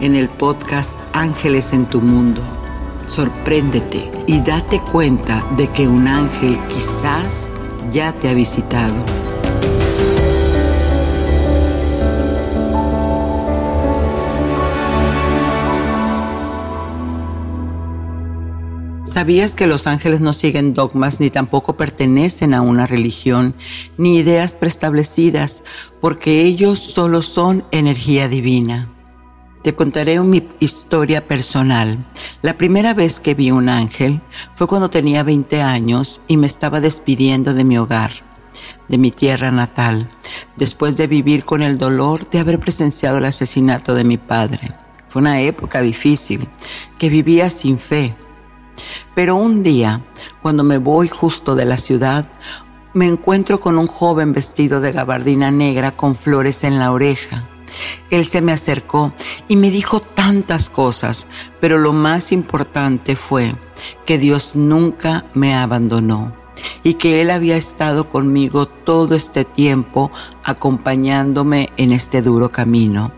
en el podcast Ángeles en tu Mundo. Sorpréndete y date cuenta de que un ángel quizás ya te ha visitado. ¿Sabías que los ángeles no siguen dogmas ni tampoco pertenecen a una religión ni ideas preestablecidas porque ellos solo son energía divina? Te contaré mi historia personal. La primera vez que vi un ángel fue cuando tenía 20 años y me estaba despidiendo de mi hogar, de mi tierra natal, después de vivir con el dolor de haber presenciado el asesinato de mi padre. Fue una época difícil, que vivía sin fe. Pero un día, cuando me voy justo de la ciudad, me encuentro con un joven vestido de gabardina negra con flores en la oreja él se me acercó y me dijo tantas cosas, pero lo más importante fue que Dios nunca me abandonó y que Él había estado conmigo todo este tiempo acompañándome en este duro camino.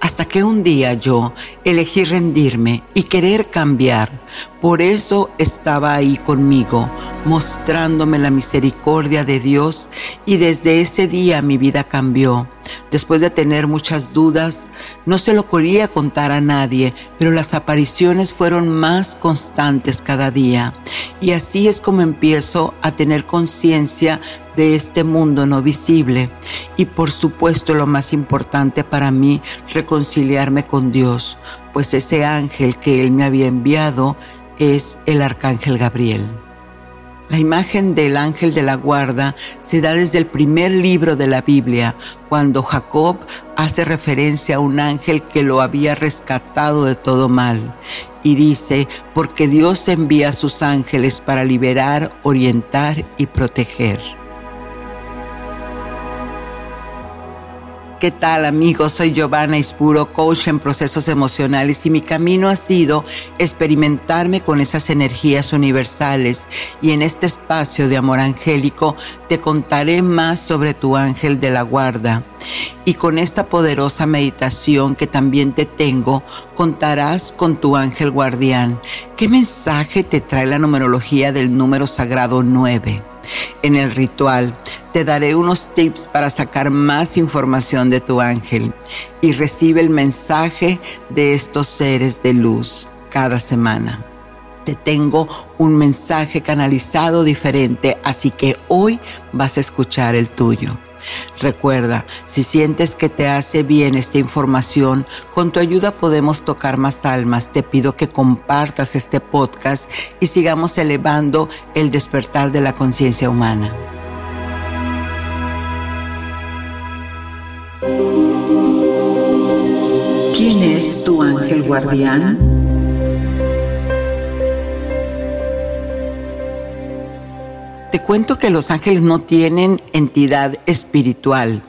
Hasta que un día yo elegí rendirme y querer cambiar. Por eso estaba ahí conmigo, mostrándome la misericordia de Dios y desde ese día mi vida cambió. Después de tener muchas dudas, no se lo quería contar a nadie, pero las apariciones fueron más constantes cada día. Y así es como empiezo a tener conciencia de este mundo no visible. Y por supuesto lo más importante para mí, reconciliarme con Dios, pues ese ángel que Él me había enviado es el arcángel Gabriel. La imagen del ángel de la guarda se da desde el primer libro de la Biblia, cuando Jacob hace referencia a un ángel que lo había rescatado de todo mal. Y dice, porque Dios envía a sus ángeles para liberar, orientar y proteger. ¿Qué tal amigos? Soy Giovanna Ispuro, coach en procesos emocionales y mi camino ha sido experimentarme con esas energías universales y en este espacio de amor angélico te contaré más sobre tu ángel de la guarda. Y con esta poderosa meditación que también te tengo, contarás con tu ángel guardián. ¿Qué mensaje te trae la numerología del número sagrado 9? En el ritual te daré unos tips para sacar más información de tu ángel y recibe el mensaje de estos seres de luz cada semana. Te tengo un mensaje canalizado diferente, así que hoy vas a escuchar el tuyo. Recuerda, si sientes que te hace bien esta información, con tu ayuda podemos tocar más almas. Te pido que compartas este podcast y sigamos elevando el despertar de la conciencia humana. ¿Quién es tu ángel guardián? Te cuento que los ángeles no tienen entidad espiritual.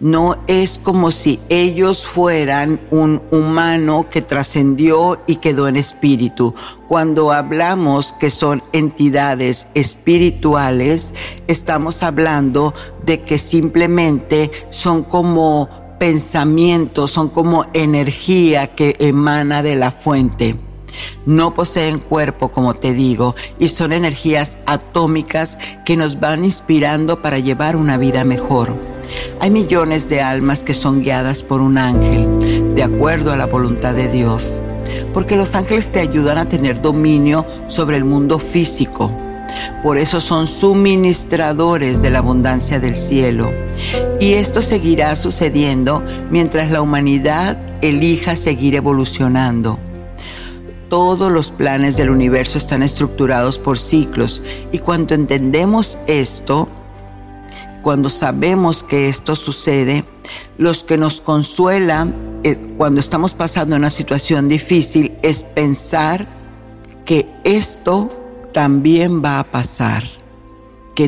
No es como si ellos fueran un humano que trascendió y quedó en espíritu. Cuando hablamos que son entidades espirituales, estamos hablando de que simplemente son como pensamientos, son como energía que emana de la fuente. No poseen cuerpo, como te digo, y son energías atómicas que nos van inspirando para llevar una vida mejor. Hay millones de almas que son guiadas por un ángel, de acuerdo a la voluntad de Dios, porque los ángeles te ayudan a tener dominio sobre el mundo físico. Por eso son suministradores de la abundancia del cielo. Y esto seguirá sucediendo mientras la humanidad elija seguir evolucionando todos los planes del universo están estructurados por ciclos. Y cuando entendemos esto, cuando sabemos que esto sucede, los que nos consuela eh, cuando estamos pasando una situación difícil es pensar que esto también va a pasar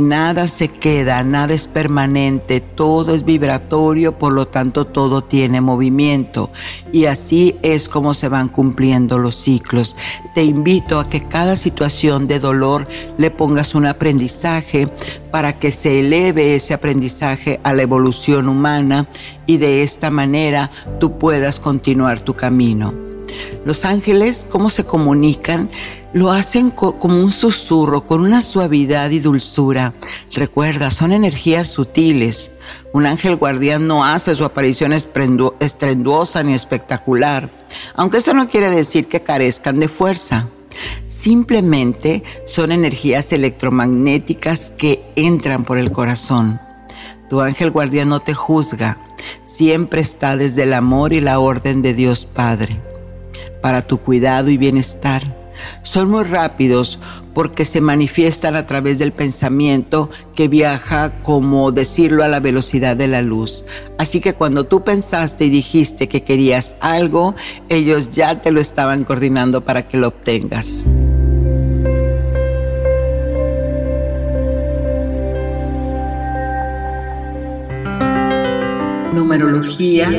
nada se queda, nada es permanente, todo es vibratorio, por lo tanto todo tiene movimiento. Y así es como se van cumpliendo los ciclos. Te invito a que cada situación de dolor le pongas un aprendizaje para que se eleve ese aprendizaje a la evolución humana y de esta manera tú puedas continuar tu camino. Los ángeles, ¿cómo se comunican? Lo hacen como un susurro, con una suavidad y dulzura. Recuerda, son energías sutiles. Un ángel guardián no hace su aparición estrenduosa ni espectacular, aunque eso no quiere decir que carezcan de fuerza. Simplemente son energías electromagnéticas que entran por el corazón. Tu ángel guardián no te juzga, siempre está desde el amor y la orden de Dios Padre para tu cuidado y bienestar. Son muy rápidos porque se manifiestan a través del pensamiento que viaja, como decirlo, a la velocidad de la luz. Así que cuando tú pensaste y dijiste que querías algo, ellos ya te lo estaban coordinando para que lo obtengas. Numerología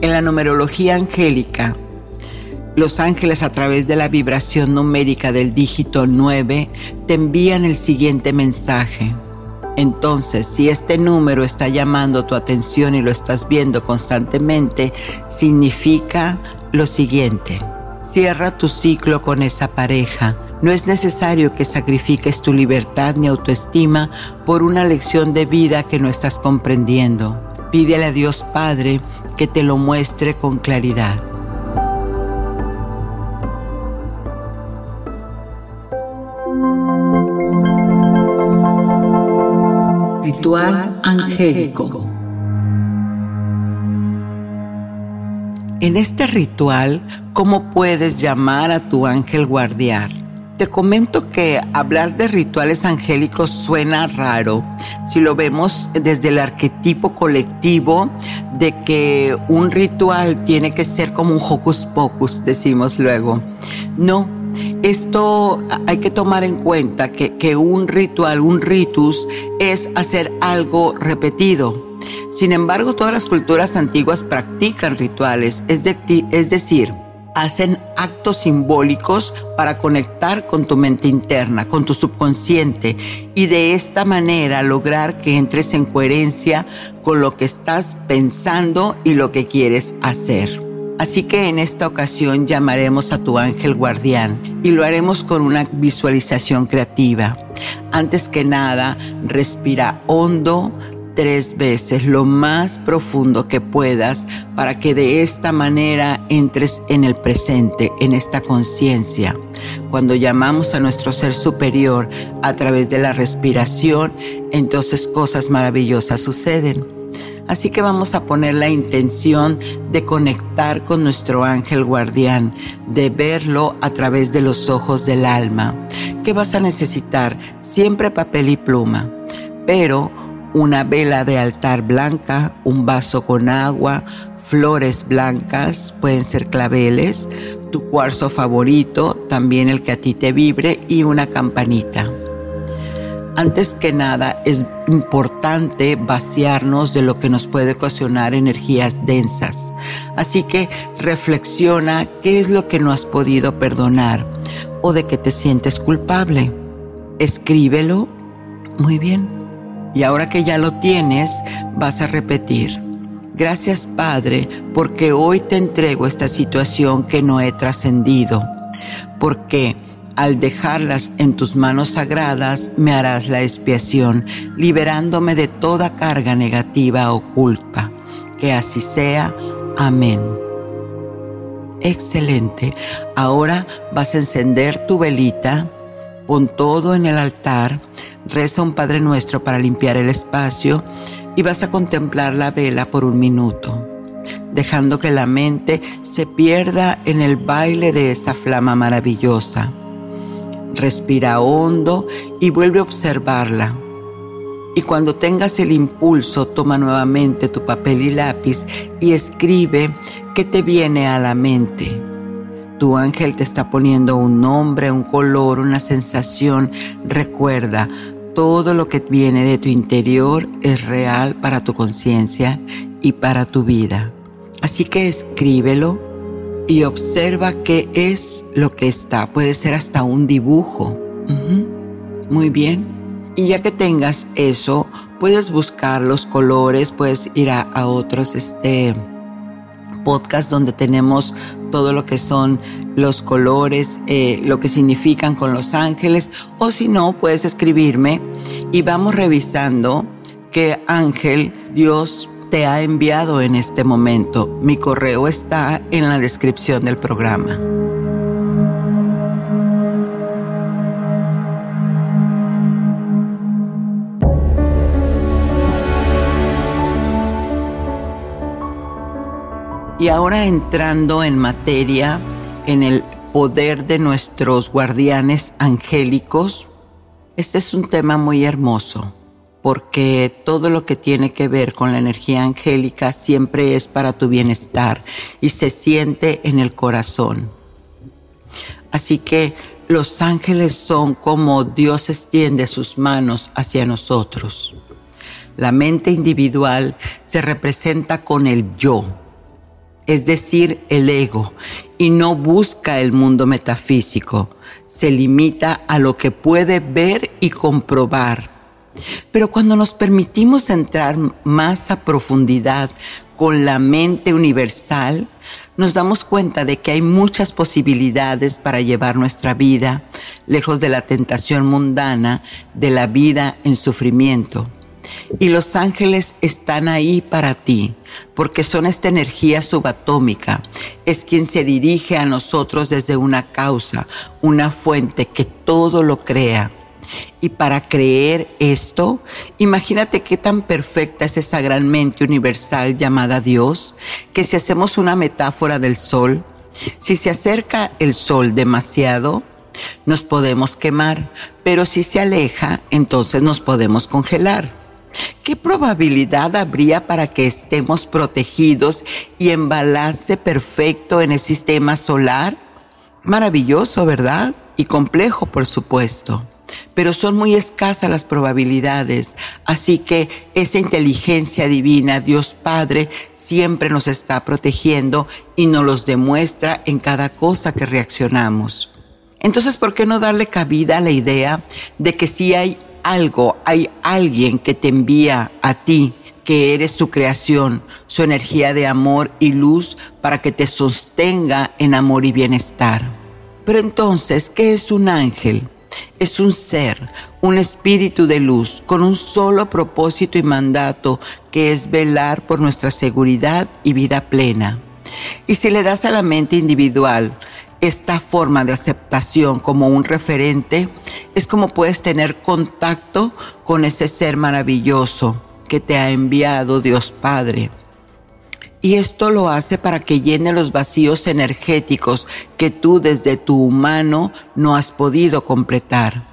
en la numerología angélica, los ángeles a través de la vibración numérica del dígito 9 te envían el siguiente mensaje. Entonces, si este número está llamando tu atención y lo estás viendo constantemente, significa lo siguiente. Cierra tu ciclo con esa pareja. No es necesario que sacrifiques tu libertad ni autoestima por una lección de vida que no estás comprendiendo. Pídele a Dios Padre que te lo muestre con claridad. Ritual angélico. En este ritual, ¿cómo puedes llamar a tu ángel guardián? Te comento que hablar de rituales angélicos suena raro si lo vemos desde el arquetipo colectivo de que un ritual tiene que ser como un hocus pocus, decimos luego. No, esto hay que tomar en cuenta que, que un ritual, un ritus, es hacer algo repetido. Sin embargo, todas las culturas antiguas practican rituales, es, es decir, hacen actos simbólicos para conectar con tu mente interna, con tu subconsciente y de esta manera lograr que entres en coherencia con lo que estás pensando y lo que quieres hacer. Así que en esta ocasión llamaremos a tu ángel guardián y lo haremos con una visualización creativa. Antes que nada, respira hondo, tres veces lo más profundo que puedas para que de esta manera entres en el presente, en esta conciencia. Cuando llamamos a nuestro ser superior a través de la respiración, entonces cosas maravillosas suceden. Así que vamos a poner la intención de conectar con nuestro ángel guardián, de verlo a través de los ojos del alma. ¿Qué vas a necesitar? Siempre papel y pluma, pero una vela de altar blanca, un vaso con agua, flores blancas, pueden ser claveles, tu cuarzo favorito, también el que a ti te vibre y una campanita. Antes que nada es importante vaciarnos de lo que nos puede ocasionar energías densas. Así que reflexiona qué es lo que no has podido perdonar o de que te sientes culpable. Escríbelo. Muy bien. Y ahora que ya lo tienes, vas a repetir. Gracias Padre, porque hoy te entrego esta situación que no he trascendido. Porque al dejarlas en tus manos sagradas, me harás la expiación, liberándome de toda carga negativa o culpa. Que así sea. Amén. Excelente. Ahora vas a encender tu velita, pon todo en el altar, reza un Padre Nuestro para limpiar el espacio y vas a contemplar la vela por un minuto, dejando que la mente se pierda en el baile de esa flama maravillosa. Respira hondo y vuelve a observarla. Y cuando tengas el impulso, toma nuevamente tu papel y lápiz y escribe qué te viene a la mente. Tu ángel te está poniendo un nombre, un color, una sensación. Recuerda, todo lo que viene de tu interior es real para tu conciencia y para tu vida. Así que escríbelo y observa qué es lo que está. Puede ser hasta un dibujo. Muy bien. Y ya que tengas eso, puedes buscar los colores, puedes ir a, otros este, podcasts donde tenemos todo lo que son los colores, eh, lo que significan con los ángeles, o si no, puedes escribirme y vamos revisando qué ángel Dios te ha enviado en este momento. Mi correo está en la descripción del programa. Y ahora entrando en materia, en el poder de nuestros guardianes angélicos, este es un tema muy hermoso porque todo lo que tiene que ver con la energía angélica siempre es para tu bienestar y se siente en el corazón. Así que los ángeles son como Dios extiende sus manos hacia nosotros. La mente individual se representa con el yo, es decir, el ego, y no busca el mundo metafísico, se limita a lo que puede ver y comprobar pero cuando nos permitimos entrar más a profundidad con la mente universal, nos damos cuenta de que hay muchas posibilidades para llevar nuestra vida lejos de la tentación mundana de la vida en sufrimiento. Y los ángeles están ahí para ti, porque son esta energía subatómica, es quien se dirige a nosotros desde una causa, una fuente que todo lo crea y para creer esto, imagínate qué tan perfecta es esa gran mente universal llamada Dios, que si hacemos una metáfora del sol, si se acerca el sol demasiado, nos podemos quemar, pero si se aleja, entonces nos podemos congelar. ¿Qué probabilidad habría para que estemos protegidos y en balance perfecto en el sistema solar? Maravilloso, ¿verdad? Y complejo, por supuesto pero son muy escasas las probabilidades. Así que esa inteligencia divina, Dios Padre, siempre nos está protegiendo y nos los demuestra en cada cosa que reaccionamos. Entonces, ¿por qué no darle cabida a la idea de que si hay algo, hay alguien que te envía a ti, que eres su creación, su energía de amor y luz para que te sostenga en amor y bienestar? Pero entonces, ¿qué es un ángel? Es un ser, un espíritu de luz, con un solo propósito y mandato, que es velar por nuestra seguridad y vida plena. Y si le das a la mente individual esta forma de aceptación como un referente, es como puedes tener contacto con ese ser maravilloso que te ha enviado Dios Padre y esto lo hace para que llene los vacíos energéticos que tú desde tu humano no has podido completar.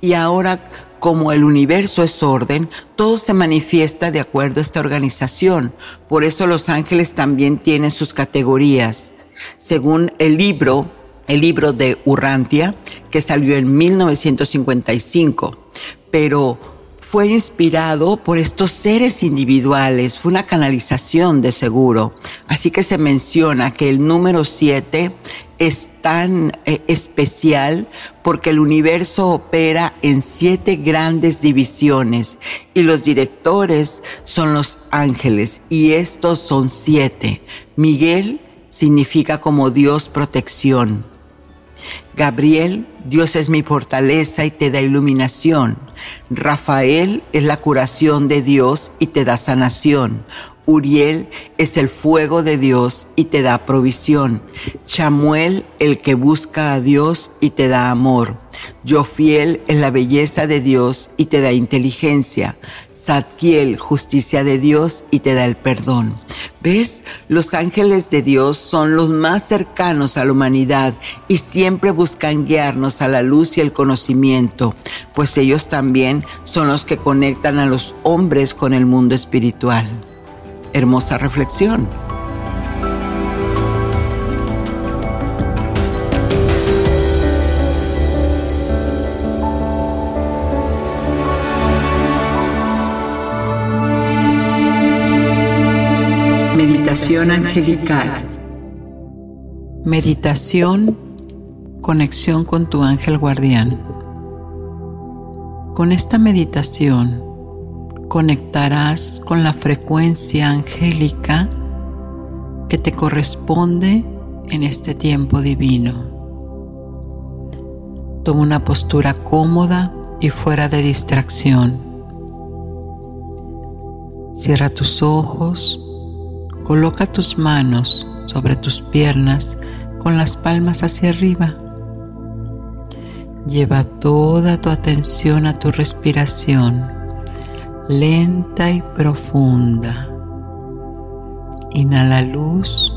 Y ahora, como el universo es orden, todo se manifiesta de acuerdo a esta organización. Por eso los ángeles también tienen sus categorías. Según el libro, el libro de Urrantia, que salió en 1955. Pero fue inspirado por estos seres individuales, fue una canalización de seguro. Así que se menciona que el número 7 es tan eh, especial porque el universo opera en siete grandes divisiones y los directores son los ángeles y estos son siete. Miguel significa como Dios protección. Gabriel, Dios es mi fortaleza y te da iluminación. Rafael es la curación de Dios y te da sanación. Uriel es el fuego de Dios y te da provisión. Chamuel, el que busca a Dios y te da amor. Jofiel es la belleza de Dios y te da inteligencia. Zadkiel, justicia de Dios y te da el perdón. ¿Ves? Los ángeles de Dios son los más cercanos a la humanidad y siempre buscan guiarnos a la luz y el conocimiento, pues ellos también son los que conectan a los hombres con el mundo espiritual hermosa reflexión. Meditación angelical. Meditación, conexión con tu ángel guardián. Con esta meditación conectarás con la frecuencia angélica que te corresponde en este tiempo divino. Toma una postura cómoda y fuera de distracción. Cierra tus ojos, coloca tus manos sobre tus piernas con las palmas hacia arriba. Lleva toda tu atención a tu respiración lenta y profunda. Inhala luz,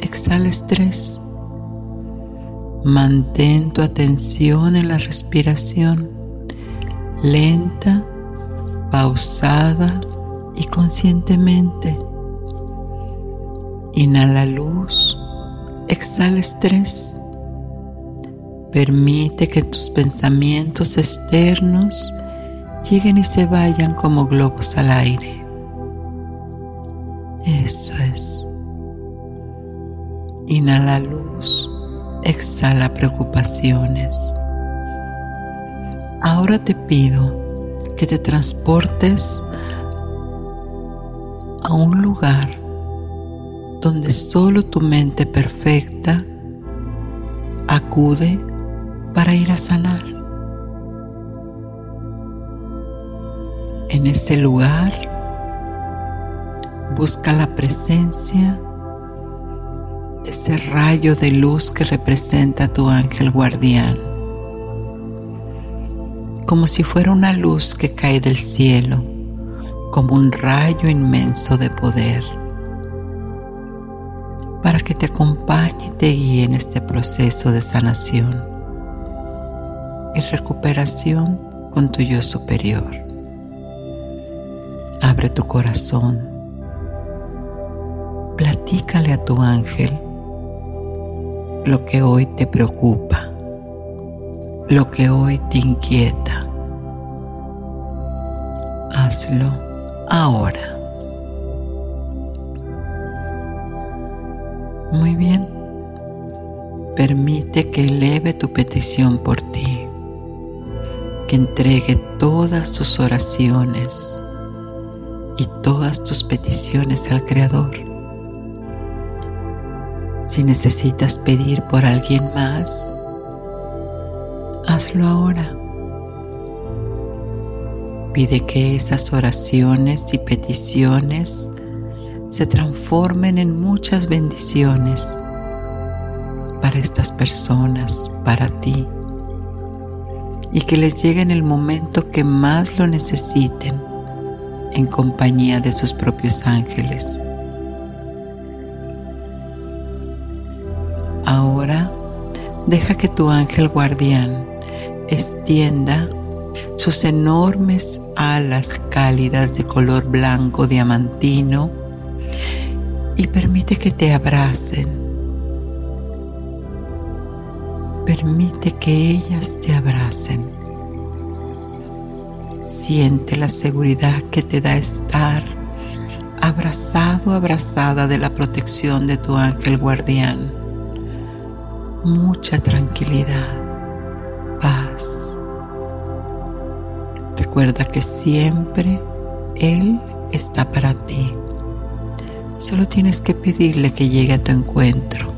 exhala estrés. Mantén tu atención en la respiración, lenta, pausada y conscientemente. Inhala luz, exhala estrés. Permite que tus pensamientos externos lleguen y se vayan como globos al aire. Eso es. Inhala luz, exhala preocupaciones. Ahora te pido que te transportes a un lugar donde solo tu mente perfecta acude para ir a sanar. En este lugar busca la presencia de ese rayo de luz que representa tu ángel guardián, como si fuera una luz que cae del cielo, como un rayo inmenso de poder, para que te acompañe y te guíe en este proceso de sanación y recuperación con tu yo superior. Abre tu corazón. Platícale a tu ángel lo que hoy te preocupa, lo que hoy te inquieta. Hazlo ahora. Muy bien. Permite que eleve tu petición por ti, que entregue todas tus oraciones y todas tus peticiones al Creador. Si necesitas pedir por alguien más, hazlo ahora. Pide que esas oraciones y peticiones se transformen en muchas bendiciones para estas personas, para ti, y que les llegue en el momento que más lo necesiten en compañía de sus propios ángeles. Ahora deja que tu ángel guardián extienda sus enormes alas cálidas de color blanco diamantino y permite que te abracen. Permite que ellas te abracen Siente la seguridad que te da estar abrazado, abrazada de la protección de tu ángel guardián. Mucha tranquilidad, paz. Recuerda que siempre Él está para ti. Solo tienes que pedirle que llegue a tu encuentro.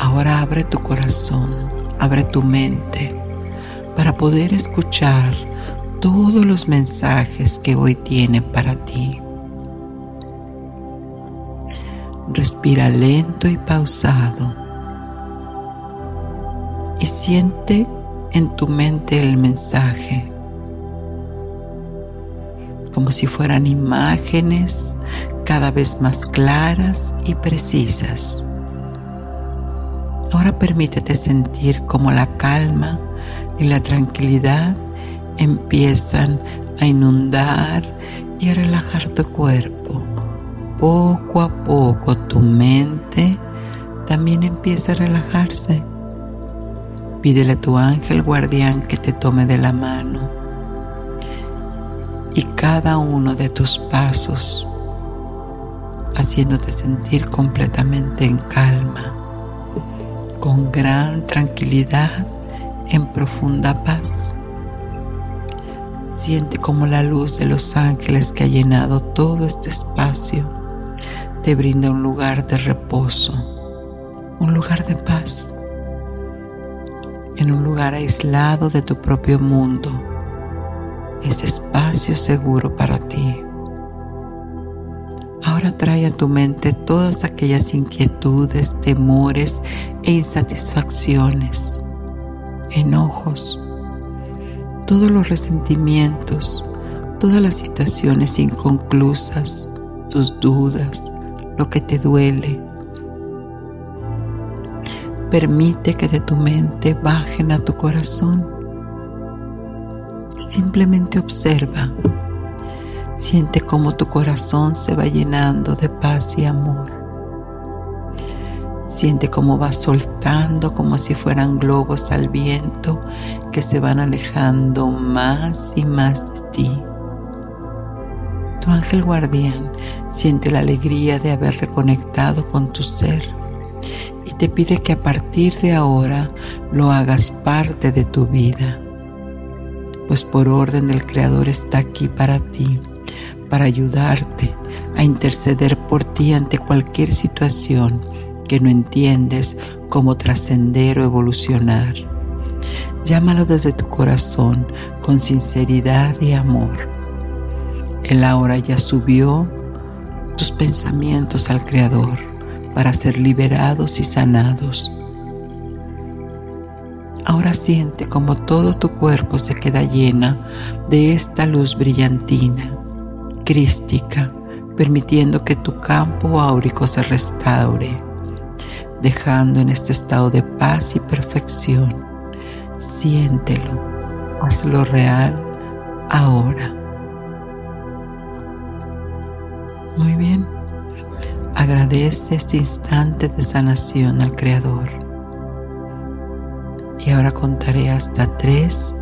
Ahora abre tu corazón, abre tu mente para poder escuchar todos los mensajes que hoy tiene para ti. Respira lento y pausado y siente en tu mente el mensaje como si fueran imágenes cada vez más claras y precisas. Ahora permítete sentir como la calma y la tranquilidad empiezan a inundar y a relajar tu cuerpo. Poco a poco tu mente también empieza a relajarse. Pídele a tu ángel guardián que te tome de la mano y cada uno de tus pasos haciéndote sentir completamente en calma, con gran tranquilidad, en profunda paz. Siente como la luz de los ángeles que ha llenado todo este espacio te brinda un lugar de reposo, un lugar de paz, en un lugar aislado de tu propio mundo, ese espacio seguro para ti. Ahora trae a tu mente todas aquellas inquietudes, temores e insatisfacciones, enojos, todos los resentimientos, todas las situaciones inconclusas, tus dudas, lo que te duele. Permite que de tu mente bajen a tu corazón. Simplemente observa. Siente cómo tu corazón se va llenando de paz y amor. Siente cómo va soltando como si fueran globos al viento que se van alejando más y más de ti. Tu ángel guardián siente la alegría de haber reconectado con tu ser y te pide que a partir de ahora lo hagas parte de tu vida, pues por orden del Creador está aquí para ti, para ayudarte a interceder por ti ante cualquier situación que no entiendes cómo trascender o evolucionar. Llámalo desde tu corazón con sinceridad y amor. Él ahora ya subió tus pensamientos al Creador para ser liberados y sanados. Ahora siente como todo tu cuerpo se queda llena de esta luz brillantina, crística, permitiendo que tu campo áurico se restaure dejando en este estado de paz y perfección. Siéntelo, hazlo real ahora. Muy bien, agradece este instante de sanación al Creador. Y ahora contaré hasta tres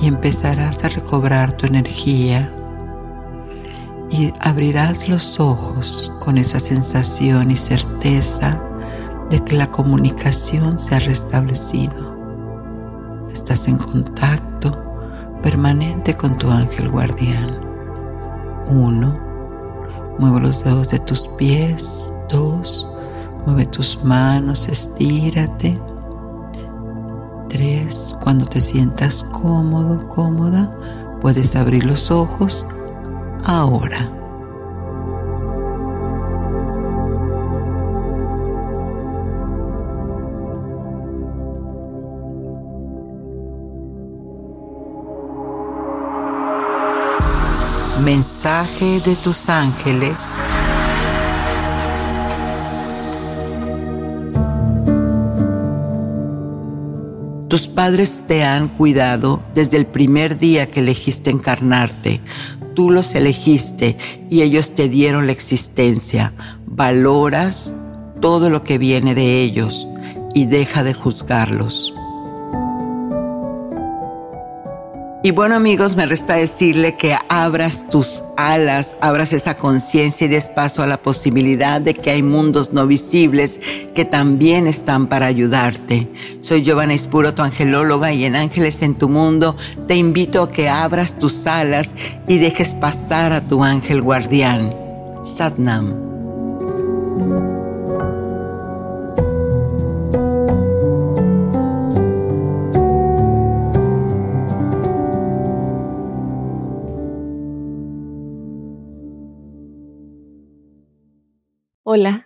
y empezarás a recobrar tu energía y abrirás los ojos con esa sensación y certeza de que la comunicación se ha restablecido. Estás en contacto permanente con tu ángel guardián. Uno, mueve los dedos de tus pies. Dos, mueve tus manos, estírate. Tres, cuando te sientas cómodo, cómoda, puedes abrir los ojos ahora. Mensaje de tus ángeles. Tus padres te han cuidado desde el primer día que elegiste encarnarte. Tú los elegiste y ellos te dieron la existencia. Valoras todo lo que viene de ellos y deja de juzgarlos. Y bueno amigos, me resta decirle que abras tus alas, abras esa conciencia y des paso a la posibilidad de que hay mundos no visibles que también están para ayudarte. Soy Giovanna Espuro, tu angelóloga, y en Ángeles en tu Mundo te invito a que abras tus alas y dejes pasar a tu ángel guardián. Satnam.